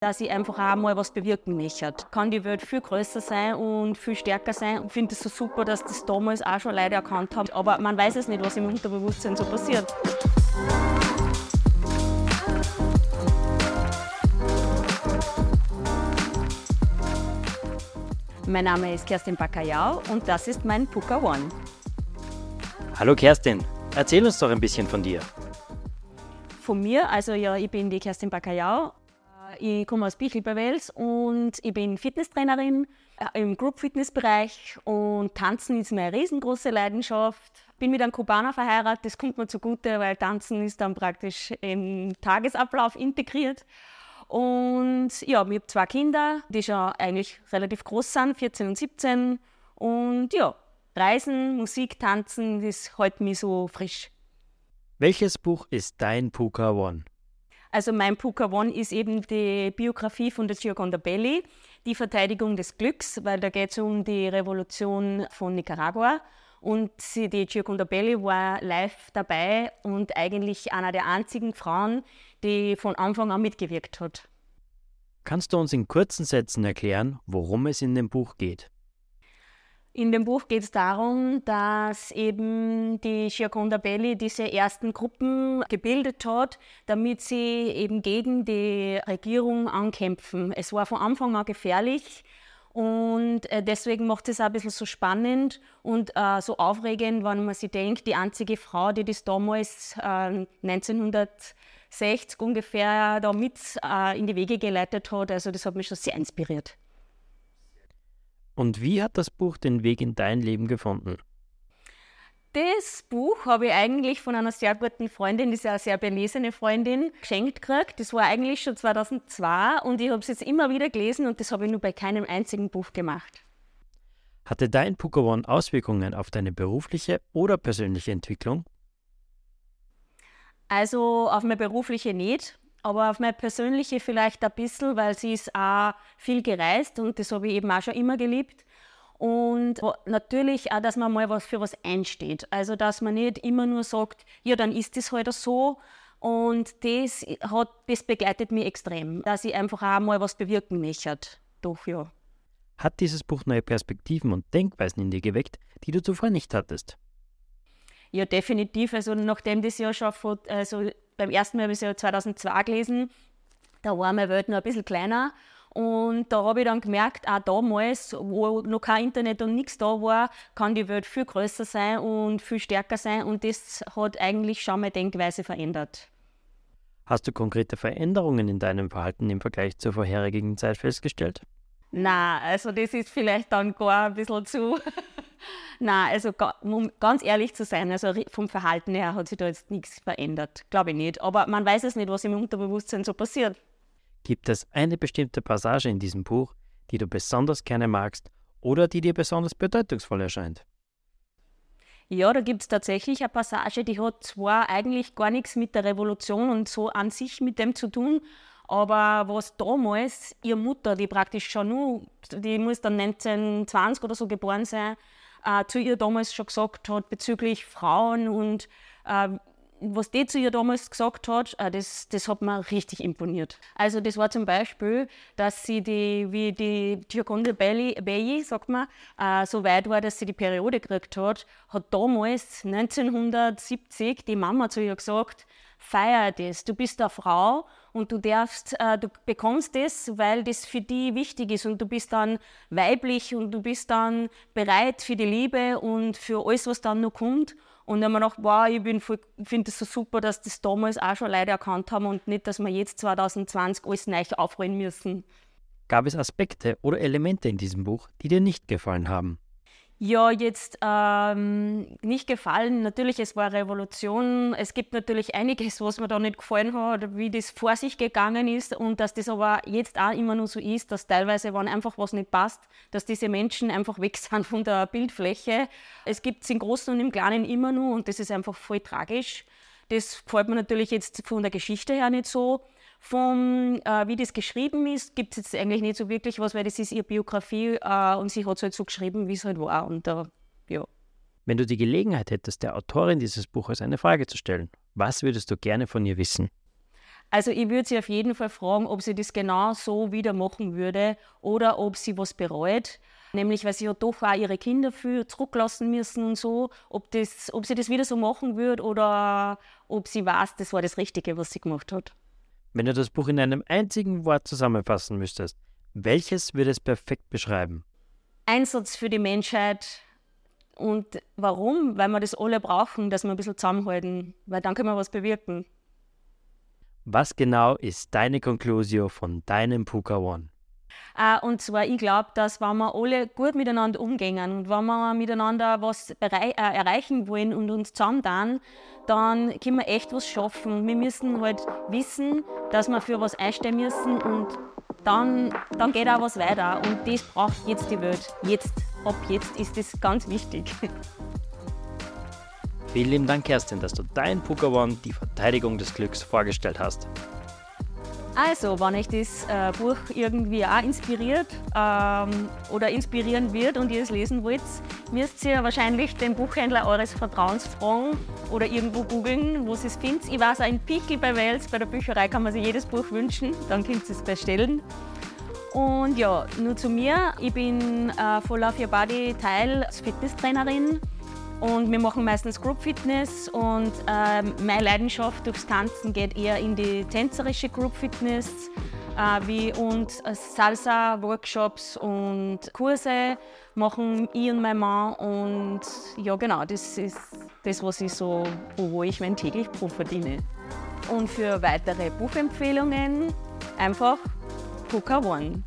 dass ich einfach auch mal was bewirken möchte. Kann die Welt viel größer sein und viel stärker sein. Ich finde es so super, dass das damals auch schon Leute erkannt haben. Aber man weiß es nicht, was im Unterbewusstsein so passiert. Mein Name ist Kerstin Bacayau und das ist mein Puka One. Hallo Kerstin, erzähl uns doch ein bisschen von dir. Von mir, also ja, ich bin die Kerstin Bacayau. Ich komme aus Bichl bei Wels und ich bin Fitnesstrainerin äh, im Group Fitness Bereich und Tanzen ist meine riesengroße Leidenschaft. Bin mit einem Kubaner verheiratet, das kommt mir zugute, weil Tanzen ist dann praktisch im Tagesablauf integriert. Und ja, ich habe zwei Kinder, die schon eigentlich relativ groß sind, 14 und 17. Und ja, Reisen, Musik, Tanzen, das hält mich so frisch. Welches Buch ist dein Puka One? Also mein Puka One ist eben die Biografie von der Gioconda Belli, die Verteidigung des Glücks, weil da geht es um die Revolution von Nicaragua. Und die Gioconda Belli war live dabei und eigentlich einer der einzigen Frauen, die von Anfang an mitgewirkt hat. Kannst du uns in kurzen Sätzen erklären, worum es in dem Buch geht? In dem Buch geht es darum, dass eben die Gioconda Belli diese ersten Gruppen gebildet hat, damit sie eben gegen die Regierung ankämpfen. Es war von Anfang an gefährlich und äh, deswegen macht es auch ein bisschen so spannend und äh, so aufregend, wenn man sich denkt, die einzige Frau, die das damals äh, 1960 ungefähr da mit äh, in die Wege geleitet hat, also das hat mich schon sehr inspiriert. Und wie hat das Buch den Weg in dein Leben gefunden? Das Buch habe ich eigentlich von einer sehr guten Freundin, die ist ja eine sehr belesene Freundin, geschenkt gekriegt. Das war eigentlich schon 2002 und ich habe es jetzt immer wieder gelesen und das habe ich nur bei keinem einzigen Buch gemacht. Hatte dein Pokémon Auswirkungen auf deine berufliche oder persönliche Entwicklung? Also auf meine berufliche nicht, aber auf meine persönliche vielleicht ein bisschen, weil sie ist auch viel gereist und das habe ich eben auch schon immer geliebt. Und natürlich auch, dass man mal was für was einsteht. Also, dass man nicht immer nur sagt, ja, dann ist das halt so. Und das, hat, das begleitet mich extrem, dass ich einfach auch mal was bewirken möchte. Doch, ja. Hat dieses Buch neue Perspektiven und Denkweisen in dir geweckt, die du zuvor nicht hattest? Ja, definitiv. Also, nachdem das ja schon von, also beim ersten Mal habe ich es ja 2002 gelesen, da war meine Welt noch ein bisschen kleiner. Und da habe ich dann gemerkt, auch damals, wo noch kein Internet und nichts da war, kann die Welt viel größer sein und viel stärker sein. Und das hat eigentlich schon meine Denkweise verändert. Hast du konkrete Veränderungen in deinem Verhalten im Vergleich zur vorherigen Zeit festgestellt? Na, also das ist vielleicht dann gar ein bisschen zu. Na, also um ganz ehrlich zu sein, also vom Verhalten her hat sich da jetzt nichts verändert. Glaube ich nicht. Aber man weiß es nicht, was im Unterbewusstsein so passiert. Gibt es eine bestimmte Passage in diesem Buch, die du besonders gerne magst oder die dir besonders bedeutungsvoll erscheint? Ja, da gibt es tatsächlich eine Passage, die hat zwar eigentlich gar nichts mit der Revolution und so an sich mit dem zu tun, aber was damals ihre Mutter, die praktisch schon nur, die muss dann 1920 oder so geboren sein, äh, zu ihr damals schon gesagt hat bezüglich Frauen und äh, was die zu ihr damals gesagt hat, äh, das, das hat mir richtig imponiert. Also das war zum Beispiel, dass sie die, wie die Gioconda Belli, sagt man, äh, so weit war, dass sie die Periode gekriegt hat, hat damals 1970 die Mama zu ihr gesagt, feier das, du bist eine Frau und du darfst, äh, du bekommst das, weil das für die wichtig ist und du bist dann weiblich und du bist dann bereit für die Liebe und für alles, was dann noch kommt. Und dann habe ich gedacht, wow, ich finde es so super, dass das damals auch schon Leute erkannt haben und nicht, dass wir jetzt 2020 alles neu aufrollen müssen. Gab es Aspekte oder Elemente in diesem Buch, die dir nicht gefallen haben? Ja, jetzt ähm, nicht gefallen. Natürlich, es war Revolution. Es gibt natürlich einiges, was mir da nicht gefallen hat, wie das vor sich gegangen ist und dass das aber jetzt auch immer nur so ist, dass teilweise, wenn einfach was nicht passt, dass diese Menschen einfach weg sind von der Bildfläche. Es gibt es im Großen und im Kleinen immer nur und das ist einfach voll tragisch. Das gefällt mir natürlich jetzt von der Geschichte her nicht so. Vom, äh, wie das geschrieben ist, gibt es jetzt eigentlich nicht so wirklich was, weil das ist ihre Biografie äh, und sie hat es halt so geschrieben, wie es halt war. Und, äh, ja. Wenn du die Gelegenheit hättest, der Autorin dieses Buches eine Frage zu stellen, was würdest du gerne von ihr wissen? Also ich würde sie auf jeden Fall fragen, ob sie das genau so wieder machen würde oder ob sie was bereut. Nämlich, weil sie ja doch auch ihre Kinder für zurücklassen müssen und so, ob, das, ob sie das wieder so machen würde oder ob sie weiß, das war das Richtige, was sie gemacht hat. Wenn du das Buch in einem einzigen Wort zusammenfassen müsstest, welches würde es perfekt beschreiben? Einsatz für die Menschheit. Und warum? Weil wir das alle brauchen, dass wir ein bisschen zusammenhalten, weil dann können wir was bewirken. Was genau ist deine Konklusion von deinem Puka One? Äh, und zwar, ich glaube, dass wenn wir alle gut miteinander umgehen und wenn wir miteinander was äh, erreichen wollen und uns zusammen dann können wir echt was schaffen. Wir müssen halt wissen, dass wir für was einstehen müssen und dann, dann geht auch was weiter. Und das braucht jetzt die Welt. Jetzt, ab jetzt ist das ganz wichtig. Vielen lieben Dank, Kerstin, dass du dein Pokémon, die Verteidigung des Glücks, vorgestellt hast. Also, wenn euch das äh, Buch irgendwie auch inspiriert ähm, oder inspirieren wird und ihr es lesen wollt, müsst ihr wahrscheinlich den Buchhändler eures Vertrauens fragen oder irgendwo googeln, wo ihr es findet. Ich weiß auch in Pickel bei Wels, bei der Bücherei kann man sich jedes Buch wünschen, dann könnt ihr es bestellen. Und ja, nur zu mir. Ich bin äh, Full Love Your Body Teil als Fitnesstrainerin und wir machen meistens Group Fitness und äh, meine Leidenschaft durchs Tanzen geht eher in die tänzerische Group Fitness äh, wie und Salsa Workshops und Kurse machen ich und mein Mann und ja genau, das ist das, was ich so, wo ich mein täglich Brot verdiene. Und für weitere Buchempfehlungen einfach Puka One.